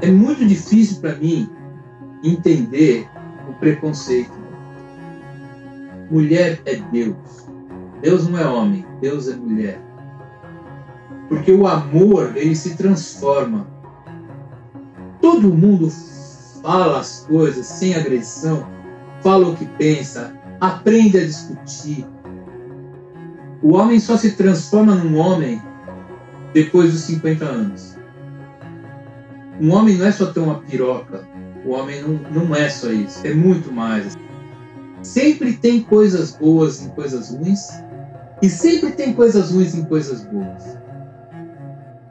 É muito difícil para mim entender o preconceito. Mulher é Deus. Deus não é homem, Deus é mulher. Porque o amor, ele se transforma. Todo mundo fala as coisas sem agressão, fala o que pensa, aprende a discutir. O homem só se transforma num homem depois dos 50 anos. Um homem não é só ter uma piroca. O homem não, não é só isso. É muito mais. Sempre tem coisas boas em coisas ruins. E sempre tem coisas ruins em coisas boas.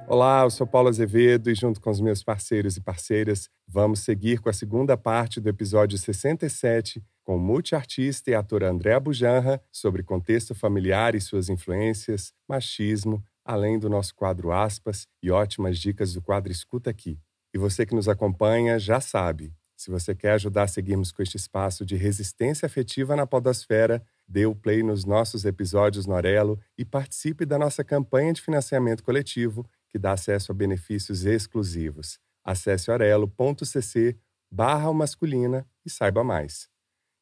Olá, eu sou Paulo Azevedo e, junto com os meus parceiros e parceiras, vamos seguir com a segunda parte do episódio 67 com o multiartista e ator André Bujanra sobre contexto familiar e suas influências, machismo, além do nosso quadro Aspas e ótimas dicas do quadro Escuta Aqui. E você que nos acompanha já sabe, se você quer ajudar a seguirmos com este espaço de resistência afetiva na podosfera, dê o play nos nossos episódios no Orelo e participe da nossa campanha de financiamento coletivo, que dá acesso a benefícios exclusivos. Acesse orelo.cc barra masculina e saiba mais.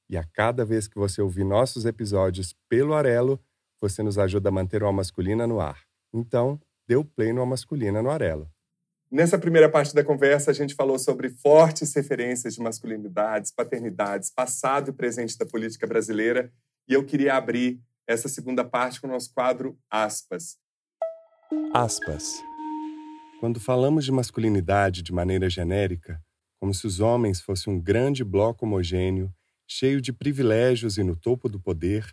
E a cada vez que você ouvir nossos episódios pelo Orelo, você nos ajuda a manter o Masculina no ar. Então, dê o play no Masculina no Arelo. Nessa primeira parte da conversa, a gente falou sobre fortes referências de masculinidades, paternidades, passado e presente da política brasileira. E eu queria abrir essa segunda parte com o nosso quadro Aspas. Aspas. Quando falamos de masculinidade de maneira genérica, como se os homens fossem um grande bloco homogêneo, cheio de privilégios e no topo do poder,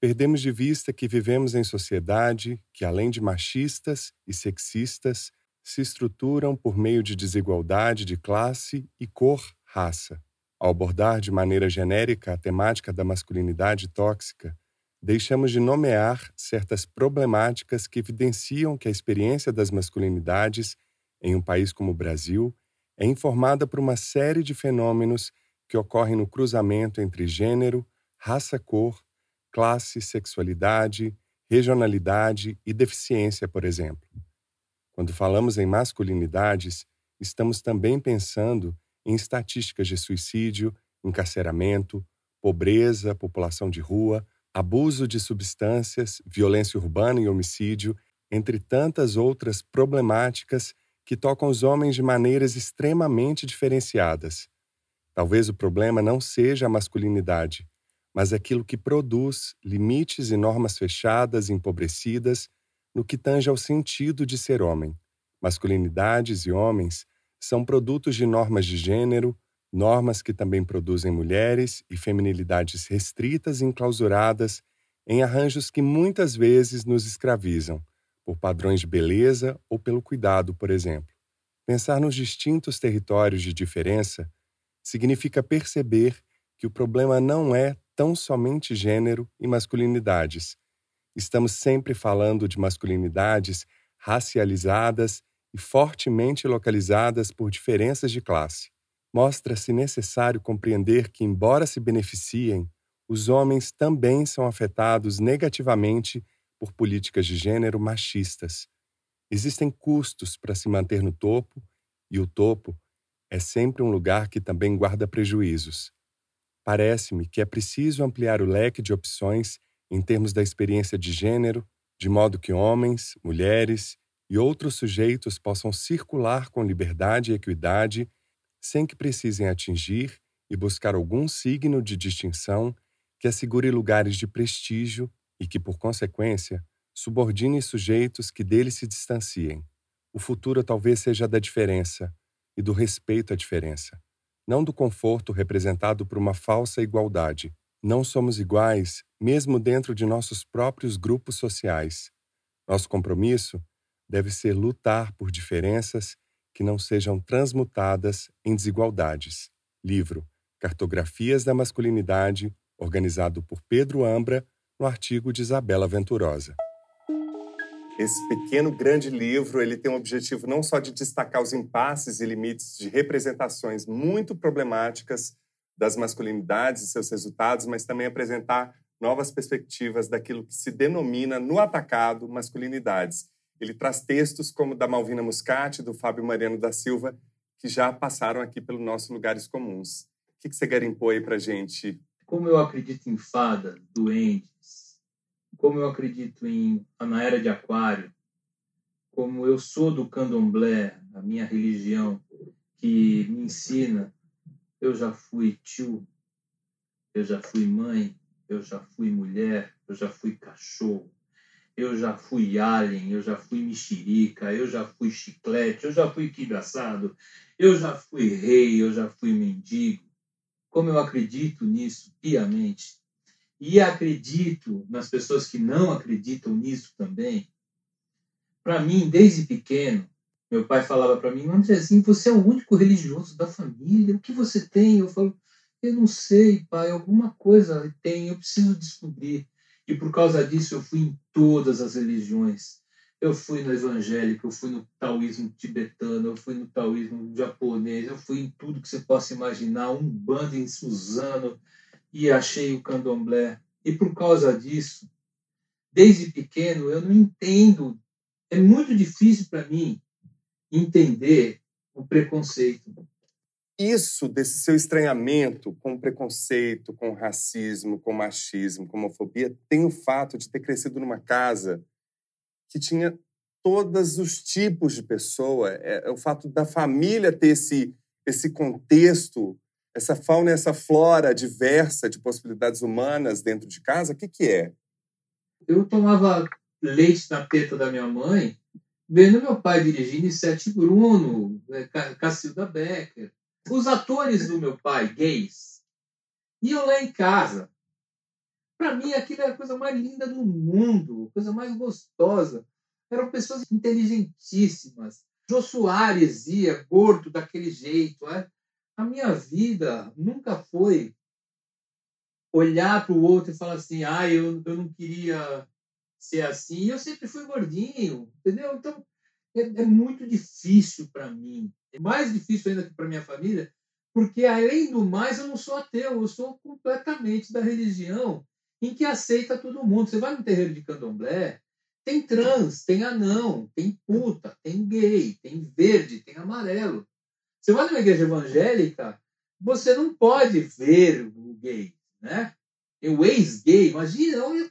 perdemos de vista que vivemos em sociedade que, além de machistas e sexistas, se estruturam por meio de desigualdade de classe e cor-raça. Ao abordar de maneira genérica a temática da masculinidade tóxica, deixamos de nomear certas problemáticas que evidenciam que a experiência das masculinidades em um país como o Brasil é informada por uma série de fenômenos que ocorrem no cruzamento entre gênero, raça-cor classe, sexualidade, regionalidade e deficiência, por exemplo. Quando falamos em masculinidades, estamos também pensando em estatísticas de suicídio, encarceramento, pobreza, população de rua, abuso de substâncias, violência urbana e homicídio, entre tantas outras problemáticas que tocam os homens de maneiras extremamente diferenciadas. Talvez o problema não seja a masculinidade, mas aquilo que produz limites e normas fechadas empobrecidas no que tange ao sentido de ser homem. Masculinidades e homens são produtos de normas de gênero, normas que também produzem mulheres e feminilidades restritas e enclausuradas em arranjos que muitas vezes nos escravizam, por padrões de beleza ou pelo cuidado, por exemplo. Pensar nos distintos territórios de diferença significa perceber que o problema não é tão somente gênero e masculinidades. Estamos sempre falando de masculinidades racializadas e fortemente localizadas por diferenças de classe. Mostra-se necessário compreender que, embora se beneficiem, os homens também são afetados negativamente por políticas de gênero machistas. Existem custos para se manter no topo, e o topo é sempre um lugar que também guarda prejuízos. Parece-me que é preciso ampliar o leque de opções em termos da experiência de gênero, de modo que homens, mulheres e outros sujeitos possam circular com liberdade e equidade sem que precisem atingir e buscar algum signo de distinção que assegure lugares de prestígio e que, por consequência, subordine sujeitos que dele se distanciem. O futuro talvez seja da diferença e do respeito à diferença não do conforto representado por uma falsa igualdade. Não somos iguais, mesmo dentro de nossos próprios grupos sociais. Nosso compromisso deve ser lutar por diferenças que não sejam transmutadas em desigualdades. Livro Cartografias da Masculinidade, organizado por Pedro Ambra, no artigo de Isabela Venturosa. Esse pequeno grande livro, ele tem o objetivo não só de destacar os impasses e limites de representações muito problemáticas das masculinidades e seus resultados, mas também apresentar novas perspectivas daquilo que se denomina no atacado masculinidades. Ele traz textos como da Malvina Muscati, do Fábio Mariano da Silva, que já passaram aqui pelos nossos lugares comuns. O que, você garimpou aí para gente? Como eu acredito em fada, duendes, como eu acredito em na era de aquário, como eu sou do candomblé, a minha religião que me ensina, eu já fui tio, eu já fui mãe, eu já fui mulher, eu já fui cachorro, eu já fui alien, eu já fui mexerica, eu já fui chiclete, eu já fui quibaçado, eu já fui rei, eu já fui mendigo. Como eu acredito nisso piamente, e acredito nas pessoas que não acreditam nisso também, para mim, desde pequeno, meu pai falava para mim, Andrezinho, você é o único religioso da família, o que você tem? Eu falo, eu não sei, pai, alguma coisa tem, eu preciso descobrir. E por causa disso eu fui em todas as religiões. Eu fui no evangélico, eu fui no taoísmo tibetano, eu fui no taoísmo japonês, eu fui em tudo que você possa imaginar, um bando em Suzano, e achei o candomblé. E por causa disso, desde pequeno, eu não entendo. É muito difícil para mim entender o preconceito isso desse seu estranhamento com preconceito, com racismo, com machismo, com homofobia, tem o fato de ter crescido numa casa que tinha todos os tipos de pessoa. É, é o fato da família ter esse, esse contexto, essa fauna e essa flora diversa de possibilidades humanas dentro de casa. O que, que é? Eu tomava leite na teta da minha mãe, vendo meu pai dirigindo Sete Bruno, né, Cacilda Becker os atores do meu pai, gays, iam lá em casa. Para mim, aquilo era a coisa mais linda do mundo, a coisa mais gostosa. Eram pessoas inteligentíssimas. Jô Soares ia gordo daquele jeito. É? A minha vida nunca foi olhar para o outro e falar assim: ah, eu, eu não queria ser assim. Eu sempre fui gordinho, entendeu? Então, é, é muito difícil para mim é mais difícil ainda que para minha família, porque além do mais eu não sou ateu, eu sou completamente da religião em que aceita todo mundo. Você vai no terreiro de candomblé, tem trans, tem anão, tem puta, tem gay, tem verde, tem amarelo. Você vai numa igreja evangélica, você não pode ver o gay, né? O ex-gay, imagina, olha,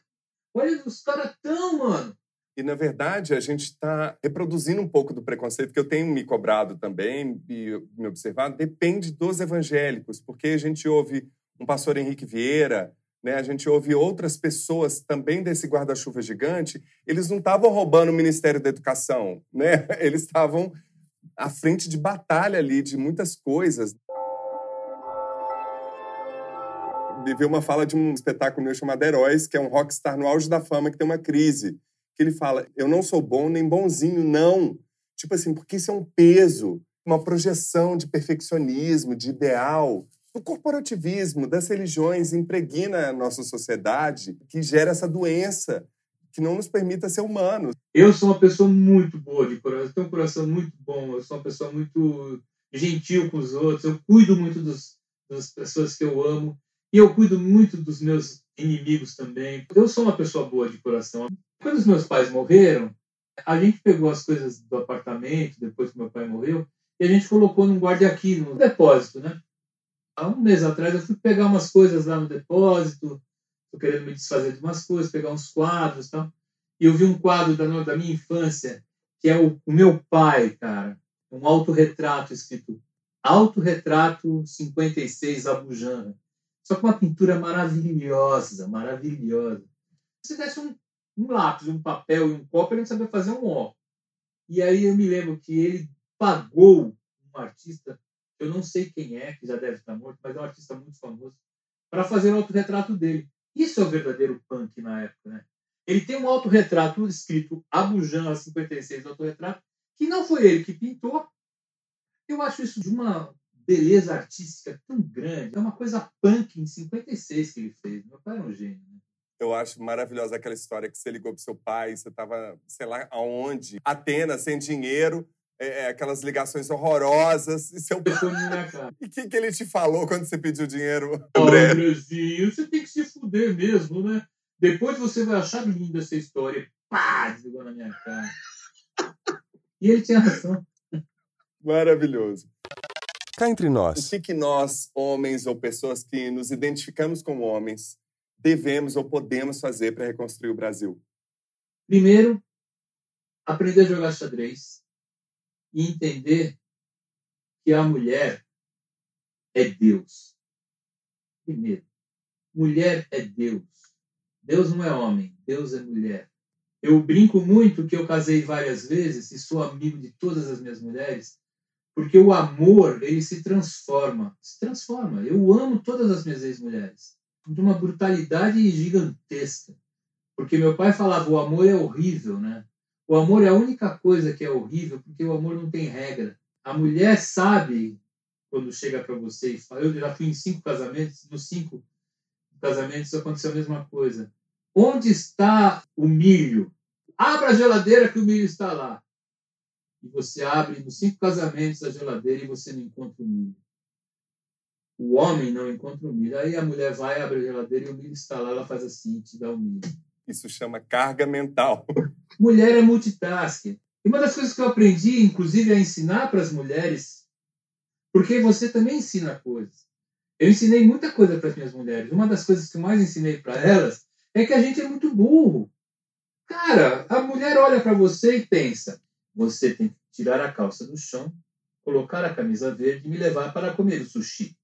olha os caras tão, mano. E, na verdade, a gente está reproduzindo um pouco do preconceito que eu tenho me cobrado também e me observado. Depende dos evangélicos, porque a gente ouve um pastor Henrique Vieira, né? a gente ouve outras pessoas também desse guarda-chuva gigante. Eles não estavam roubando o Ministério da Educação, né? eles estavam à frente de batalha ali, de muitas coisas. Vi uma fala de um espetáculo meu chamado Heróis, que é um rockstar no auge da fama que tem uma crise que ele fala: eu não sou bom nem bonzinho, não. Tipo assim, porque isso é um peso, uma projeção de perfeccionismo, de ideal. O corporativismo das religiões impregna a nossa sociedade, que gera essa doença que não nos permita ser humanos. Eu sou uma pessoa muito boa de coração, tenho um coração muito bom, eu sou uma pessoa muito gentil com os outros, eu cuido muito dos, das pessoas que eu amo e eu cuido muito dos meus inimigos também. Eu sou uma pessoa boa de coração. Quando os meus pais morreram, a gente pegou as coisas do apartamento, depois que meu pai morreu, e a gente colocou num guarda aqui, no depósito, né? Há um mês atrás eu fui pegar umas coisas lá no depósito, tô querendo me desfazer de umas coisas, pegar uns quadros e tal. E eu vi um quadro da, da minha infância, que é o, o meu pai, cara. Um autorretrato escrito Autorretrato 56 Abujana. Só com uma pintura maravilhosa, maravilhosa. Se desse um um lápis, um papel e um copo, ele não sabia fazer um ó. E aí eu me lembro que ele pagou um artista, eu não sei quem é, que já deve estar morto, mas é um artista muito famoso, para fazer o autorretrato dele. Isso é o verdadeiro punk na época, né? Ele tem um autorretrato escrito Abujan 56 autorretrato, que não foi ele que pintou. Eu acho isso de uma beleza artística tão grande. É uma coisa punk em 56 que ele fez. Meu pai é um gênio. Né? Eu acho maravilhosa aquela história que você ligou pro seu pai, você estava, sei lá aonde, Atenas, sem dinheiro, é, é, aquelas ligações horrorosas. E seu E o que, que ele te falou quando você pediu dinheiro, André? Andrezinho, você tem que se fuder mesmo, né? Depois você vai achar linda essa história. Pá! Desligou na minha cara. E ele tinha razão. Maravilhoso. Cá entre nós. O que, que nós, homens ou pessoas que nos identificamos como homens, devemos ou podemos fazer para reconstruir o Brasil? Primeiro, aprender a jogar xadrez e entender que a mulher é Deus. Primeiro, mulher é Deus. Deus não é homem, Deus é mulher. Eu brinco muito que eu casei várias vezes e sou amigo de todas as minhas mulheres, porque o amor, ele se transforma. Se transforma. Eu amo todas as minhas ex-mulheres. De uma brutalidade gigantesca. Porque meu pai falava, o amor é horrível, né? O amor é a única coisa que é horrível, porque o amor não tem regra. A mulher sabe quando chega para você e fala, eu já fui em cinco casamentos, nos cinco casamentos aconteceu a mesma coisa. Onde está o milho? Abra a geladeira que o milho está lá. E você abre nos cinco casamentos a geladeira e você não encontra o milho. O homem não encontra o milho. Aí a mulher vai, abre a geladeira e o milho está lá, ela faz assim, te dá o milho. Isso chama carga mental. Mulher é multitasking. E uma das coisas que eu aprendi, inclusive, a ensinar para as mulheres, porque você também ensina coisas. Eu ensinei muita coisa para as minhas mulheres. Uma das coisas que eu mais ensinei para elas é que a gente é muito burro. Cara, a mulher olha para você e pensa: você tem que tirar a calça do chão, colocar a camisa verde e me levar para comer o sushi.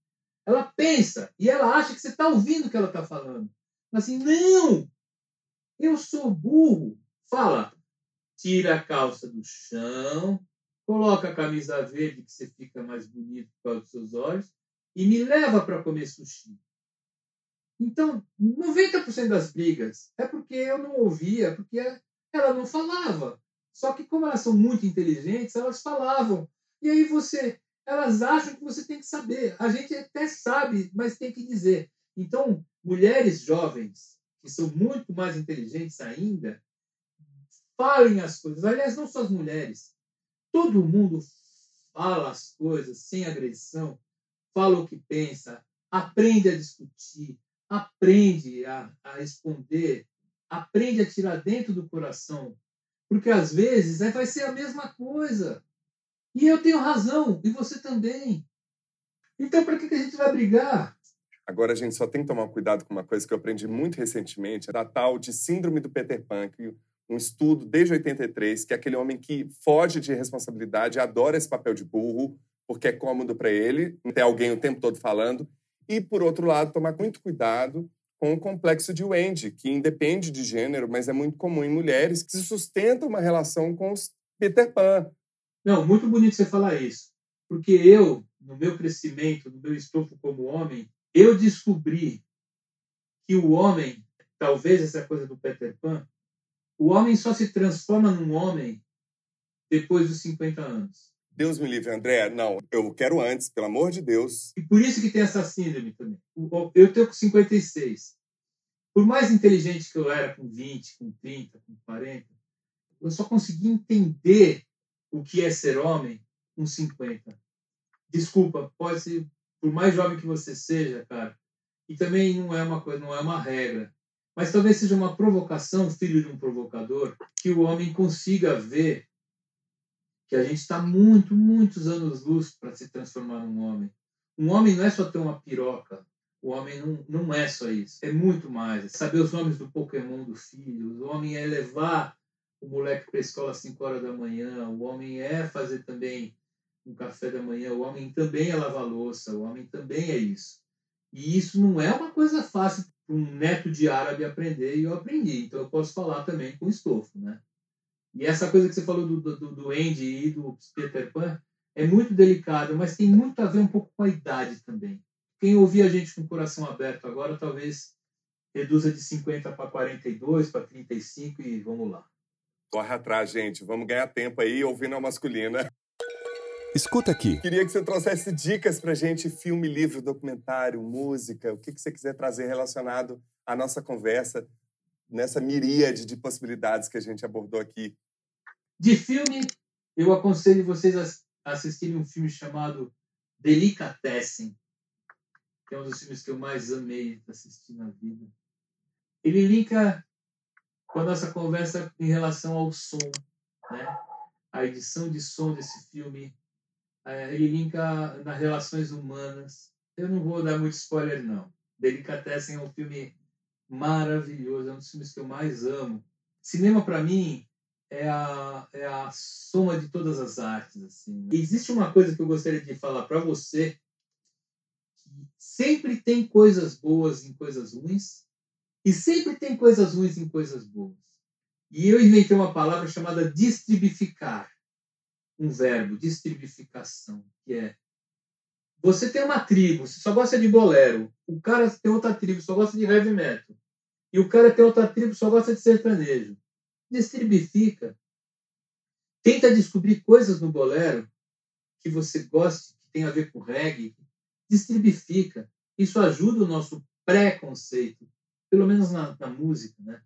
Ela pensa e ela acha que você está ouvindo o que ela está falando. Assim, não! Eu sou burro. Fala, tira a calça do chão, coloca a camisa verde que você fica mais bonito por causa dos seus olhos e me leva para comer sushi. Então, 90% das brigas é porque eu não ouvia, porque ela não falava. Só que como elas são muito inteligentes, elas falavam. E aí você, elas acham que você tem que saber. A gente até sabe, mas tem que dizer. Então, mulheres jovens que são muito mais inteligentes ainda, falem as coisas. Aliás, não só as mulheres. Todo mundo fala as coisas sem agressão, fala o que pensa, aprende a discutir, aprende a, a responder, aprende a tirar dentro do coração. Porque às vezes vai ser a mesma coisa. E eu tenho razão, e você também. Então, para que, que a gente vai brigar? Agora a gente só tem que tomar cuidado com uma coisa que eu aprendi muito recentemente, da tal de síndrome do Peter Pan, que um estudo desde 83, que é aquele homem que foge de responsabilidade, adora esse papel de burro, porque é cômodo para ele, ter alguém o tempo todo falando, e, por outro lado, tomar muito cuidado com o complexo de Wendy, que independe de gênero, mas é muito comum em mulheres que sustentam uma relação com os Peter Pan. Não, muito bonito você falar isso, porque eu, no meu crescimento, no meu estofo como homem, eu descobri que o homem, talvez essa coisa do Peter Pan, o homem só se transforma num homem depois dos 50 anos. Deus me livre, André. Não, eu quero antes, pelo amor de Deus. E por isso que tem essa síndrome também. Eu tenho com 56. Por mais inteligente que eu era com 20, com 30, com 40, eu só consegui entender o que é ser homem com 50. Desculpa, pode ser por mais jovem que você seja, cara, e também não é uma coisa, não é uma regra, mas talvez seja uma provocação, filho de um provocador, que o homem consiga ver que a gente está muito, muitos anos luz para se transformar num homem. Um homem não é só ter uma piroca, o homem não, não é só isso, é muito mais. Saber os nomes do Pokémon do filho, o homem é levar o moleque para a escola às 5 horas da manhã, o homem é fazer também um café da manhã, o homem também é lavar louça, o homem também é isso. E isso não é uma coisa fácil para um neto de árabe aprender, e eu aprendi. Então eu posso falar também com estofo, né? E essa coisa que você falou do, do, do Andy e do Peter Pan é muito delicado, mas tem muito a ver um pouco com a idade também. Quem ouvir a gente com o coração aberto agora, talvez reduza de 50 para 42, para 35 e vamos lá. Corre atrás, gente. Vamos ganhar tempo aí ouvindo a masculina. Escuta aqui. Queria que você trouxesse dicas pra gente, filme, livro, documentário, música, o que, que você quiser trazer relacionado à nossa conversa, nessa miríade de possibilidades que a gente abordou aqui. De filme, eu aconselho vocês a assistirem um filme chamado Delicatessen, que é um dos filmes que eu mais amei assistir na vida. Ele linka com a nossa conversa em relação ao som, né? A edição de som desse filme É, ele linka nas relações humanas. Eu não vou dar muito spoiler, não. Delicatessen é um filme maravilhoso, é um dos filmes que eu mais amo. Cinema, para mim, é a, é a soma de todas as artes. Assim. E existe uma coisa que eu gostaria de falar para você, que sempre tem coisas boas em coisas ruins, e sempre tem coisas ruins em coisas boas. E eu inventei uma palavra chamada distribificar, um verbo, distribificação, que é você tem uma tribo, você só gosta de bolero, o cara tem outra tribo, só gosta de heavy metal, e o cara tem outra tribo, só gosta de sertanejo. Distribifica. Tenta descobrir coisas no bolero que você goste, que tem a ver com reggae. Distribifica. Isso ajuda o nosso preconceito, pelo menos na, na música, né?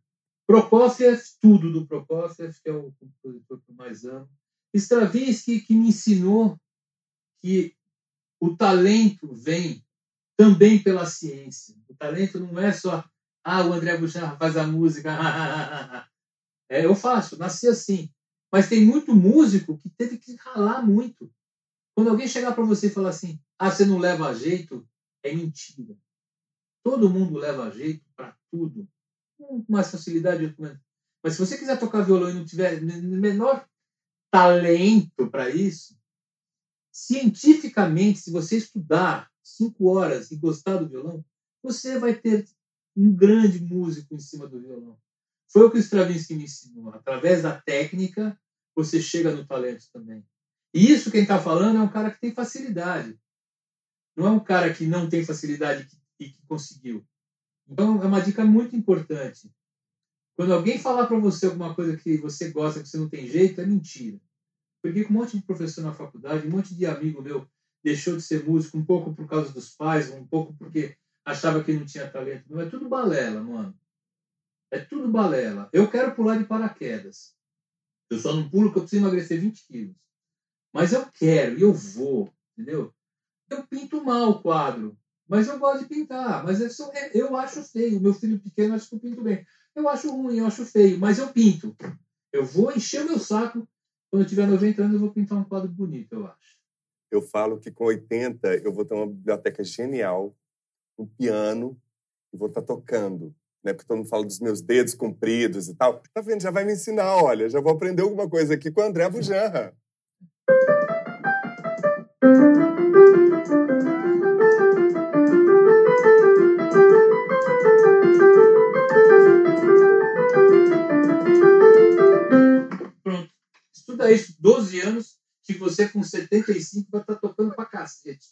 Prokofiev, tudo do Prokofiev, que é o compositor que eu mais amo. Stravinsky, que me ensinou que o talento vem também pela ciência. O talento não é só, ah, o André Bouchard faz a música, é, eu faço, nasci assim. Mas tem muito músico que teve que ralar muito. Quando alguém chegar para você e falar assim, ah, você não leva jeito, é mentira. Todo mundo leva jeito para tudo com mais facilidade. Mas se você quiser tocar violão e não tiver menor talento para isso, cientificamente, se você estudar cinco horas e gostar do violão, você vai ter um grande músico em cima do violão. Foi o que o Stravinsky me ensinou. Através da técnica, você chega no talento também. E isso quem está falando é um cara que tem facilidade. Não é um cara que não tem facilidade e que conseguiu. Então, é uma dica muito importante. Quando alguém falar para você alguma coisa que você gosta, que você não tem jeito, é mentira. Peguei com um monte de professor na faculdade, um monte de amigo meu deixou de ser músico, um pouco por causa dos pais, um pouco porque achava que não tinha talento. Não, é tudo balela, mano. É tudo balela. Eu quero pular de paraquedas. Eu só não pulo porque eu preciso emagrecer 20 quilos. Mas eu quero e eu vou, entendeu? Eu pinto mal o quadro. Mas eu gosto de pintar. Mas eu, é, eu acho feio. Meu filho pequeno acha que eu pinto bem. Eu acho ruim, eu acho feio. Mas eu pinto. Eu vou encher meu saco. Quando eu tiver 90 anos, eu vou pintar um quadro bonito, eu acho. Eu falo que com 80 eu vou ter uma biblioteca genial, um piano, e vou estar tá tocando. Né? Porque todo mundo fala dos meus dedos compridos e tal. Tá vendo? Já vai me ensinar, olha. Já vou aprender alguma coisa aqui com o André Bujanra. estuda isso 12 anos, que você com 75 vai estar tá tocando pra cacete.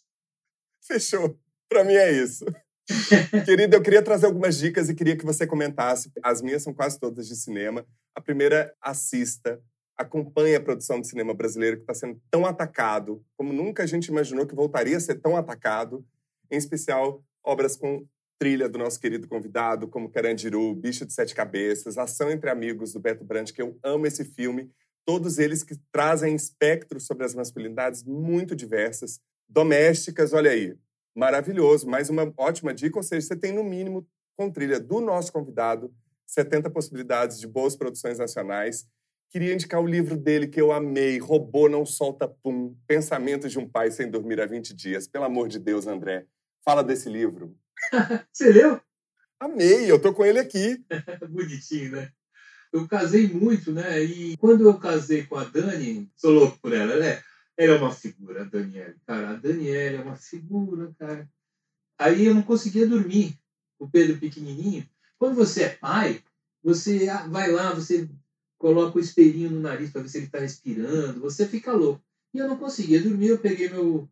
Fechou. Para mim é isso. Querida, eu queria trazer algumas dicas e queria que você comentasse. As minhas são quase todas de cinema. A primeira, assista. Acompanhe a produção de cinema brasileiro que está sendo tão atacado, como nunca a gente imaginou que voltaria a ser tão atacado. Em especial, obras com trilha do nosso querido convidado, como Carandiru, Bicho de Sete Cabeças, Ação entre Amigos, do Beto Brandt, que eu amo esse filme todos eles que trazem espectros sobre as masculinidades muito diversas, domésticas, olha aí, maravilhoso, mais uma ótima dica, ou seja, você tem no mínimo com trilha do nosso convidado 70 possibilidades de boas produções nacionais. Queria indicar o livro dele que eu amei, Robô Não Solta Pum, Pensamentos de um Pai Sem Dormir há 20 Dias. Pelo amor de Deus, André, fala desse livro. Você leu? Amei, eu tô com ele aqui. Bonitinho, né? eu casei muito, né? E quando eu casei com a Dani, sou louco por ela, né? Ela é uma figura, a Daniela. Cara, a Daniela é uma figura, cara. Aí eu não conseguia dormir. O Pedro pequenininho. Quando você é pai, você vai lá, você coloca o espelhinho no nariz para ver se ele está respirando. Você fica louco. E eu não conseguia dormir. Eu peguei meu,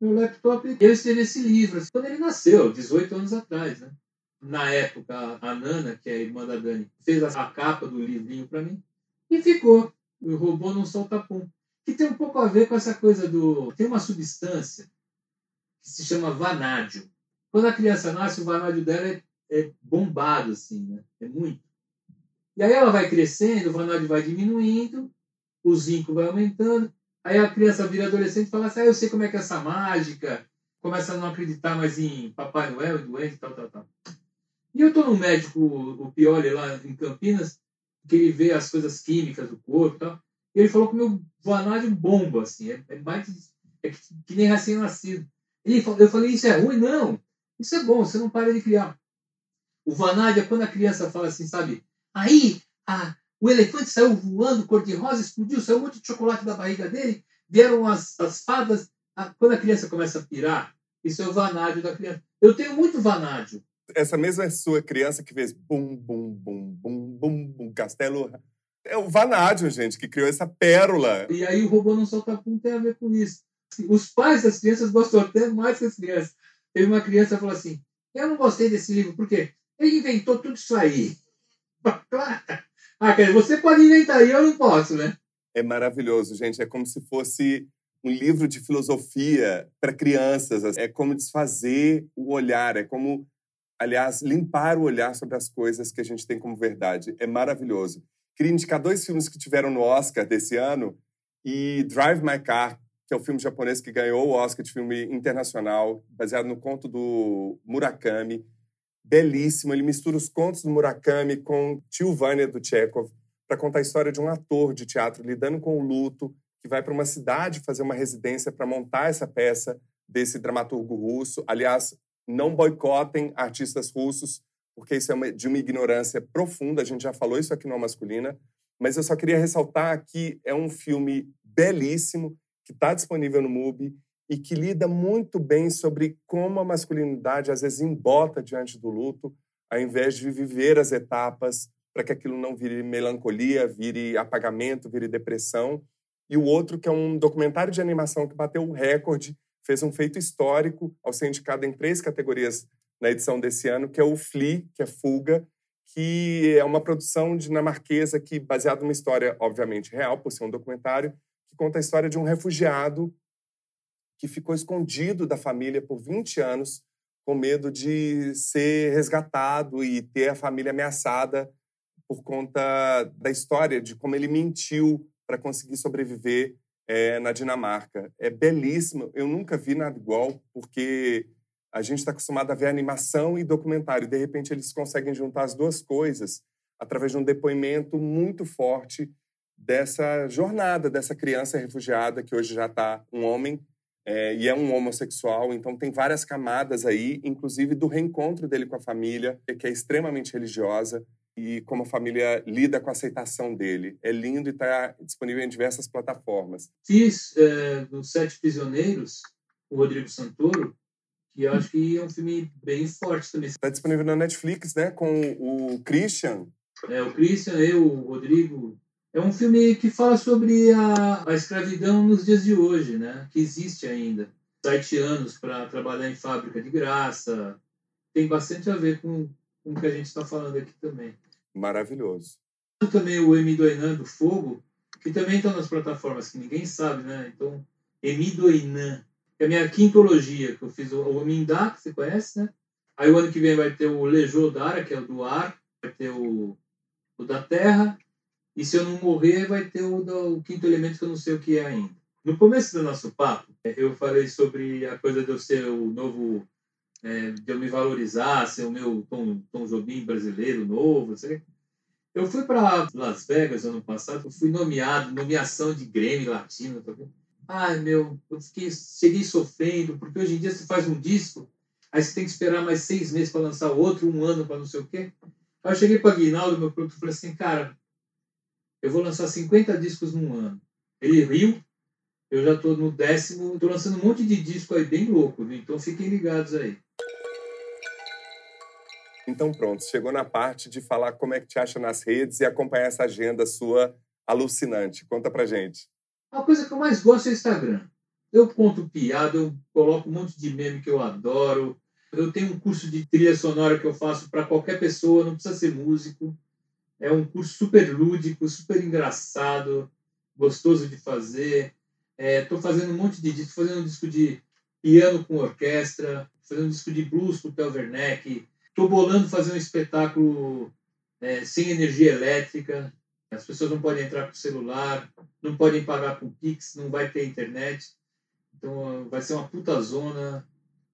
meu laptop e eu escrevi esse livro. Quando ele nasceu, 18 anos atrás, né? na época, a Nana, que é a irmã da Dani, fez a capa do livrinho para mim e ficou. O robô não solta pum. Que tem um pouco a ver com essa coisa do. Tem uma substância que se chama vanádio. Quando a criança nasce, o vanádio dela é, é bombado, assim, né? É muito. E aí ela vai crescendo, o vanádio vai diminuindo, o zinco vai aumentando. Aí a criança vira adolescente e fala assim: ah, eu sei como é que é essa mágica. Começa a não acreditar mais em Papai Noel, doente, tal, tal, tal. E eu estou no médico, o Pioli, lá em Campinas, que ele vê as coisas químicas do corpo e tal. E ele falou que meu vanádio bomba, assim, é, é mais É que, que nem recém-nascido. Ele eu falei, isso é ruim? Não. Isso é bom, você não para de criar. O Vanádia, quando a criança fala assim, sabe? Aí, a, o elefante saiu voando, cor-de-rosa, explodiu, saiu um monte de chocolate da barriga dele, vieram as, as fadas. A, quando a criança começa a pirar, isso é o vanádio da criança. Eu tenho muito vanádio. Essa mesma sua criança que fez bum, bum, bum, bum, bum, bum, castelo. É o vanádio, gente, que criou essa pérola. E aí o robô não solta pum tem a ver com isso. Os pais das crianças gostam até mais que as crianças. Teve uma criança que falou assim: Eu não gostei desse livro, por quê? Ele inventou tudo isso aí. Ah, quer dizer, você pode inventar e eu não posso, né? É maravilhoso, gente. É como se fosse um livro de filosofia para crianças. É como desfazer o olhar, é como, aliás, limpar o olhar sobre as coisas que a gente tem como verdade. É maravilhoso. Queria indicar dois filmes que tiveram no Oscar desse ano e Drive My Car, que é o filme japonês que ganhou o Oscar de filme internacional, baseado no conto do Murakami belíssimo. Ele mistura os contos do Murakami com Tio Vânia do Chekhov para contar a história de um ator de teatro lidando com o luto, que vai para uma cidade fazer uma residência para montar essa peça desse dramaturgo russo. Aliás, não boicotem artistas russos, porque isso é uma, de uma ignorância profunda. A gente já falou isso aqui no Masculina. Mas eu só queria ressaltar que é um filme belíssimo, que está disponível no MUBI e que lida muito bem sobre como a masculinidade às vezes embota diante do luto, ao invés de viver as etapas para que aquilo não vire melancolia, vire apagamento, vire depressão. E o outro que é um documentário de animação que bateu o recorde, fez um feito histórico ao ser indicado em três categorias na edição desse ano, que é o Flea, que é Fuga, que é uma produção dinamarquesa que baseada numa história obviamente real, por ser um documentário, que conta a história de um refugiado que ficou escondido da família por 20 anos, com medo de ser resgatado e ter a família ameaçada por conta da história, de como ele mentiu para conseguir sobreviver é, na Dinamarca. É belíssimo, eu nunca vi nada igual, porque a gente está acostumado a ver animação e documentário, e de repente eles conseguem juntar as duas coisas através de um depoimento muito forte dessa jornada dessa criança refugiada que hoje já está um homem é, e é um homossexual, então tem várias camadas aí, inclusive do reencontro dele com a família, que é extremamente religiosa, e como a família lida com a aceitação dele. É lindo e está disponível em diversas plataformas. Fiz é, Sete Prisioneiros, o Rodrigo Santoro, que eu acho que é um filme bem forte também. Está disponível na Netflix, né? Com o Christian. É, o Christian, eu, o Rodrigo, é um filme que fala sobre a, a escravidão nos dias de hoje, né? Que existe ainda. Sete anos para trabalhar em fábrica de graça. Tem bastante a ver com, com o que a gente está falando aqui também. Maravilhoso. Também o Emidoinan do Fogo, que também está nas plataformas, que ninguém sabe, né? Então, Emidoinan, que é a minha quintologia, que eu fiz o, o Mindá, que você conhece, né? Aí o ano que vem vai ter o Lejodara, que é o do ar, vai ter o, o da terra, e se eu não morrer, vai ter o, o quinto elemento que eu não sei o que é ainda. No começo do nosso papo, eu falei sobre a coisa de eu ser o novo, é, de eu me valorizar, ser o meu Tom, Tom Jobim brasileiro novo, sei. Eu fui para Las Vegas ano passado, eu fui nomeado, nomeação de Grêmio Latino. Tá Ai, meu, eu cheguei sofrendo, porque hoje em dia você faz um disco, aí você tem que esperar mais seis meses para lançar outro, um ano para não sei o quê. Aí eu cheguei para Guinaldo, meu produtor, e falei assim, cara, eu vou lançar 50 discos num ano. Ele riu, eu já estou no décimo, estou lançando um monte de disco aí bem louco, viu? então fiquem ligados aí. Então pronto, chegou na parte de falar como é que te acha nas redes e acompanhar essa agenda sua alucinante. Conta pra gente. A coisa que eu mais gosto é o Instagram. Eu conto piada, eu coloco um monte de meme que eu adoro. Eu tenho um curso de trilha sonora que eu faço para qualquer pessoa, não precisa ser músico. É um curso super lúdico, super engraçado, gostoso de fazer. Estou é, fazendo um monte de disco, fazendo um disco de piano com orquestra, fazendo um disco de blues com o Tel Werneck. Estou bolando fazer um espetáculo é, sem energia elétrica. As pessoas não podem entrar com celular, não podem pagar com Pix, não vai ter internet. Então vai ser uma puta zona.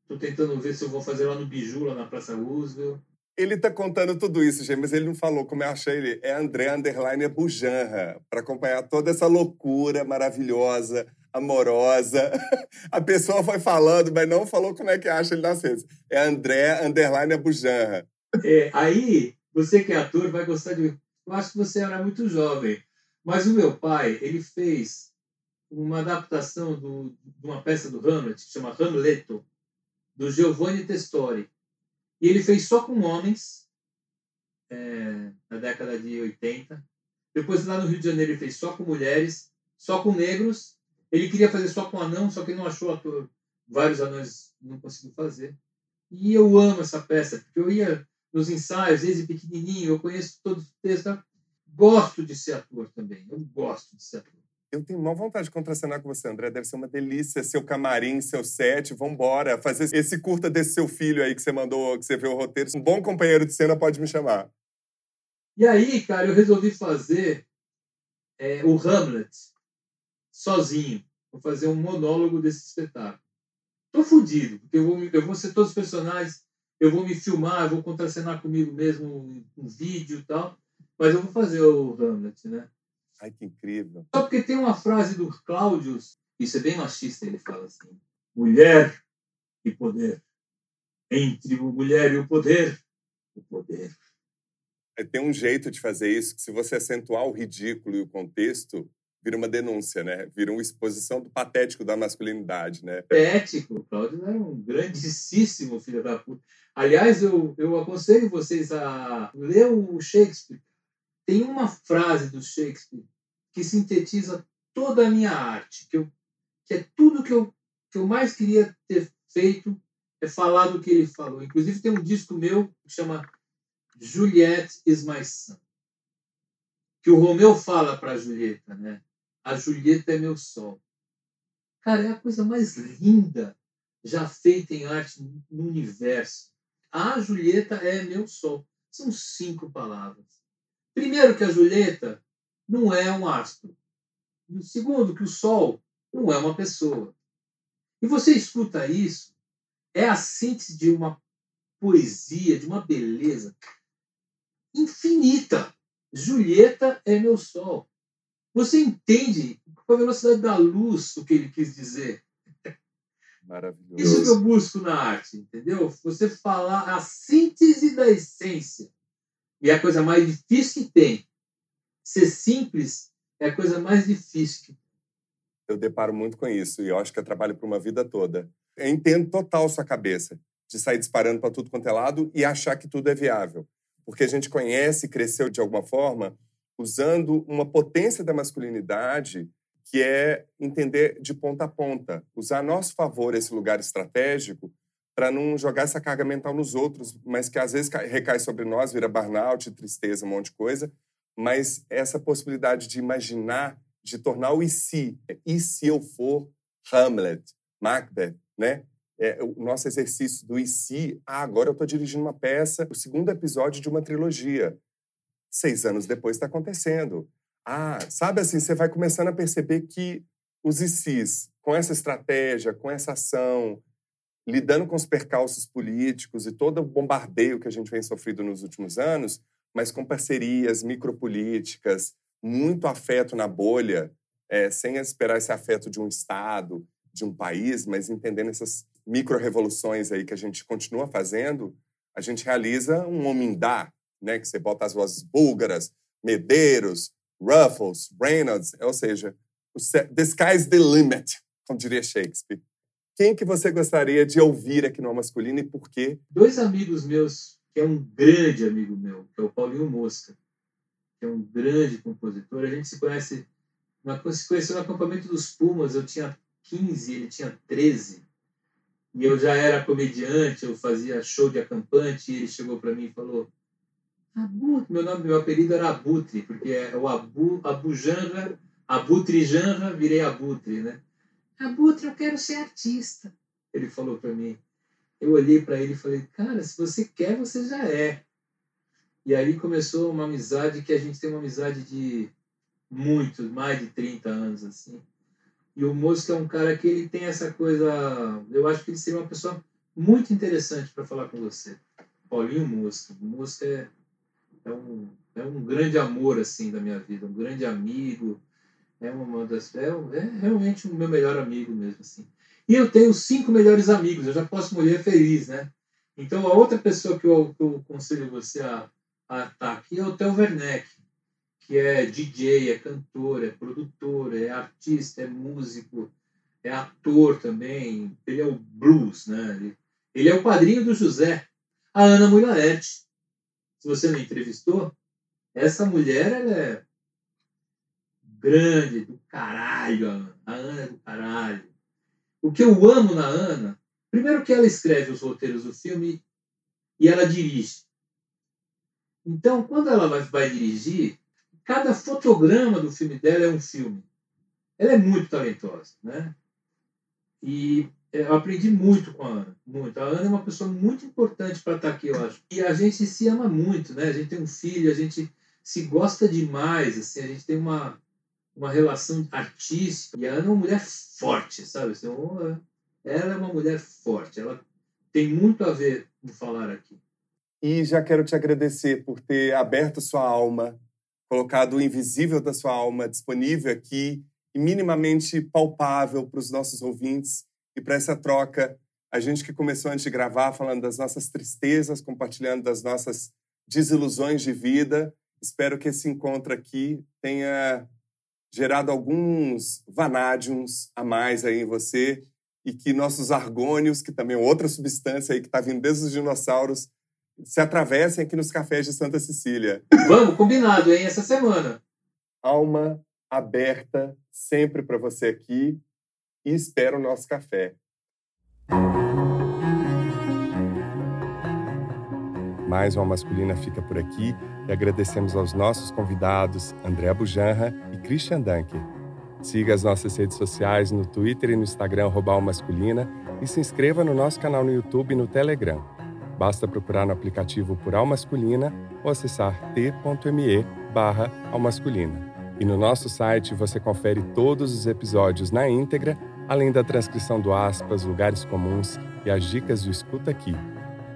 Estou tentando ver se eu vou fazer lá no Biju, lá na Praça Roosevelt. Ele tá contando tudo isso, gente, mas ele não falou como eu achei ele. É André Underline Bujanra, para acompanhar toda essa loucura maravilhosa, amorosa. A pessoa foi falando, mas não falou como é que acha ele nas redes. É André Underline Abujanra. É, aí, você que é ator vai gostar de. Eu acho que você era muito jovem. Mas o meu pai, ele fez uma adaptação do, de uma peça do Hamlet, que chama Hamleto, do Giovanni Testori. E ele fez só com homens, é, na década de 80. Depois, lá no Rio de Janeiro, ele fez só com mulheres, só com negros. Ele queria fazer só com anão, só que não achou ator. Vários anões não conseguiu fazer. E eu amo essa peça, porque eu ia nos ensaios, desde pequenininho, eu conheço todo o texto. Gosto de ser ator também, eu gosto de ser ator. Eu tenho uma vontade de contracenar com você, André. Deve ser uma delícia. Seu camarim, seu set. Vambora. Fazer esse curta desse seu filho aí que você mandou, que você viu o roteiro. Um bom companheiro de cena pode me chamar. E aí, cara, eu resolvi fazer é, o Hamlet sozinho. Vou fazer um monólogo desse espetáculo. Tô fudido, porque eu vou, eu vou ser todos os personagens, eu vou me filmar, eu vou contracenar comigo mesmo um vídeo e tal, mas eu vou fazer o Hamlet, né? Ai, que incrível. Só porque tem uma frase do Cláudio, isso é bem machista, ele fala assim: mulher e poder. Entre o mulher e o poder, o poder. É, tem um jeito de fazer isso que, se você acentuar o ridículo e o contexto, vira uma denúncia, né? Vira uma exposição do patético da masculinidade, né? Patético. Cláudio era um grandíssimo filho da puta. Aliás, eu, eu aconselho vocês a ler o Shakespeare tem uma frase do Shakespeare que sintetiza toda a minha arte, que, eu, que é tudo que eu, que eu mais queria ter feito é falar do que ele falou. Inclusive tem um disco meu que chama Juliet is my son, que o Romeu fala para a Julieta, né? A Julieta é meu sol. Cara, é a coisa mais linda já feita em arte no universo. A Julieta é meu sol. São cinco palavras. Primeiro, que a Julieta não é um astro. E segundo, que o Sol não é uma pessoa. E você escuta isso, é a síntese de uma poesia, de uma beleza infinita. Julieta é meu sol. Você entende com a velocidade da luz o que ele quis dizer? Maravilhoso. Isso que eu busco na arte, entendeu? Você falar a síntese da essência. E é a coisa mais difícil que tem. Ser simples é a coisa mais difícil que tem. Eu deparo muito com isso e eu acho que eu trabalho por uma vida toda. Eu entendo total sua cabeça de sair disparando para tudo quanto é lado e achar que tudo é viável. Porque a gente conhece e cresceu de alguma forma usando uma potência da masculinidade que é entender de ponta a ponta, usar a nosso favor esse lugar estratégico para não jogar essa carga mental nos outros, mas que às vezes recai sobre nós, vira burnout, tristeza, um monte de coisa. Mas essa possibilidade de imaginar, de tornar o e se, e se eu for Hamlet, Macbeth, né? É, o nosso exercício do e se, ah, agora eu estou dirigindo uma peça, o segundo episódio de uma trilogia. Seis anos depois está acontecendo. Ah, sabe assim, você vai começando a perceber que os ICs, com essa estratégia, com essa ação, lidando com os percalços políticos e todo o bombardeio que a gente vem sofrendo nos últimos anos, mas com parcerias micropolíticas, muito afeto na bolha, é, sem esperar esse afeto de um Estado, de um país, mas entendendo essas micro-revoluções aí que a gente continua fazendo, a gente realiza um homindá, né? que você bota as vozes búlgaras, Medeiros, Ruffles, Reynolds, ou seja, the sky's the limit, como diria Shakespeare. Quem que você gostaria de ouvir aqui no Masculino e por quê? Dois amigos meus, que é um grande amigo meu, que é o Paulinho Mosca, que é um grande compositor. A gente se conhece, se conheceu no acampamento dos Pumas, eu tinha 15, ele tinha 13. E eu já era comediante, eu fazia show de acampante, e ele chegou para mim e falou: Meu nome, meu apelido era Abutre, porque é o Abu, Abujanra, Abutre Janra, virei Abutre, né? Abutre, eu quero ser artista. Ele falou para mim. Eu olhei para ele e falei, cara, se você quer, você já é. E aí começou uma amizade que a gente tem uma amizade de muito, mais de 30 anos, assim. E o Mosca é um cara que ele tem essa coisa. Eu acho que ele seria uma pessoa muito interessante para falar com você. Paulinho Mosca. O Mosca é, é, um, é um grande amor, assim, da minha vida, um grande amigo É uma das. É, é realmente o meu melhor amigo mesmo, assim. E eu tenho cinco melhores amigos, eu já posso morrer feliz, né? Então a outra pessoa que eu, que eu aconselho você a, a estar aqui é o Theo Werneck, que é DJ, é cantor, é produtor, é artista, é músico, é ator também. Ele é o blues, né? Ele, ele é o padrinho do José. A Ana Mulaerte. Se você não entrevistou, essa mulher ela é grande, do caralho, a Ana é do caralho. O que eu amo na Ana, primeiro que ela escreve os roteiros do filme e ela dirige. Então, quando ela vai, vai dirigir, cada fotograma do filme dela é um filme. Ela é muito talentosa, né? E eu aprendi muito com a Ana, muito. A Ana é uma pessoa muito importante para estar aqui, eu acho. E a gente se ama muito, né? A gente tem um filho, a gente se gosta demais, assim, a gente tem uma uma relação artística. E a Ana é uma mulher forte, sabe? Assim, ela é uma mulher forte. Ela tem muito a ver no falar aqui. E já quero te agradecer por ter aberto sua alma, colocado o invisível da sua alma disponível aqui e minimamente palpável para os nossos ouvintes e para essa troca. A gente que começou antes de gravar falando das nossas tristezas, compartilhando das nossas desilusões de vida. Espero que esse encontro aqui tenha gerado alguns vanádiums a mais aí em você e que nossos argônios, que também é outra substância aí que está vindo desde os dinossauros, se atravessem aqui nos cafés de Santa Cecília. Vamos, combinado, hein, essa semana. Alma aberta sempre para você aqui e espero o nosso café. Mais uma masculina fica por aqui e agradecemos aos nossos convidados André Bujanra e Christian Dunker. Siga as nossas redes sociais no Twitter e no Instagram Masculina e se inscreva no nosso canal no YouTube e no Telegram. Basta procurar no aplicativo por Almasculina ou acessar t.me barra Almasculina. E no nosso site você confere todos os episódios na íntegra, além da transcrição do aspas, lugares comuns e as dicas do Escuta Aqui.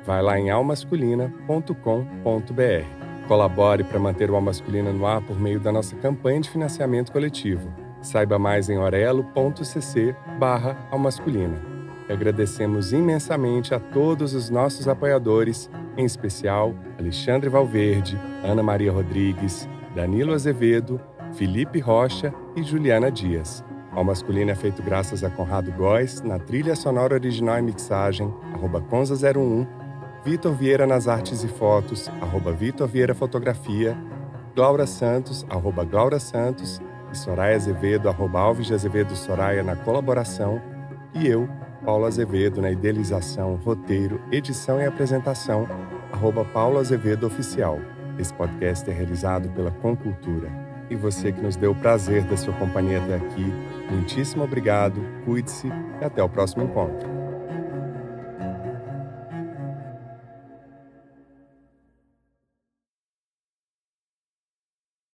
Vai lá em almasculina.com.br. Colabore para manter o Almasculina no ar por meio da nossa campanha de financiamento coletivo. Saiba mais em orelo.cc barra almasculina. Agradecemos imensamente a todos os nossos apoiadores, em especial Alexandre Valverde, Ana Maria Rodrigues, Danilo Azevedo, Felipe Rocha e Juliana Dias. Ao Masculino é feito graças a Conrado Góes, na trilha sonora original e mixagem, arroba Conza01, Vitor Vieira nas artes e fotos, arroba Vitor Vieira Fotografia, Glaura Santos, arroba Glaura Santos, e Soraya Azevedo, arroba Alves de Azevedo Soraya na colaboração, e eu, Paulo Azevedo, na idealização, roteiro, edição e apresentação, arroba Paulo Azevedo Oficial. Esse podcast é realizado pela Concultura. E você que nos deu o prazer da sua companhia até aqui, muitíssimo obrigado, cuide-se e até o próximo encontro.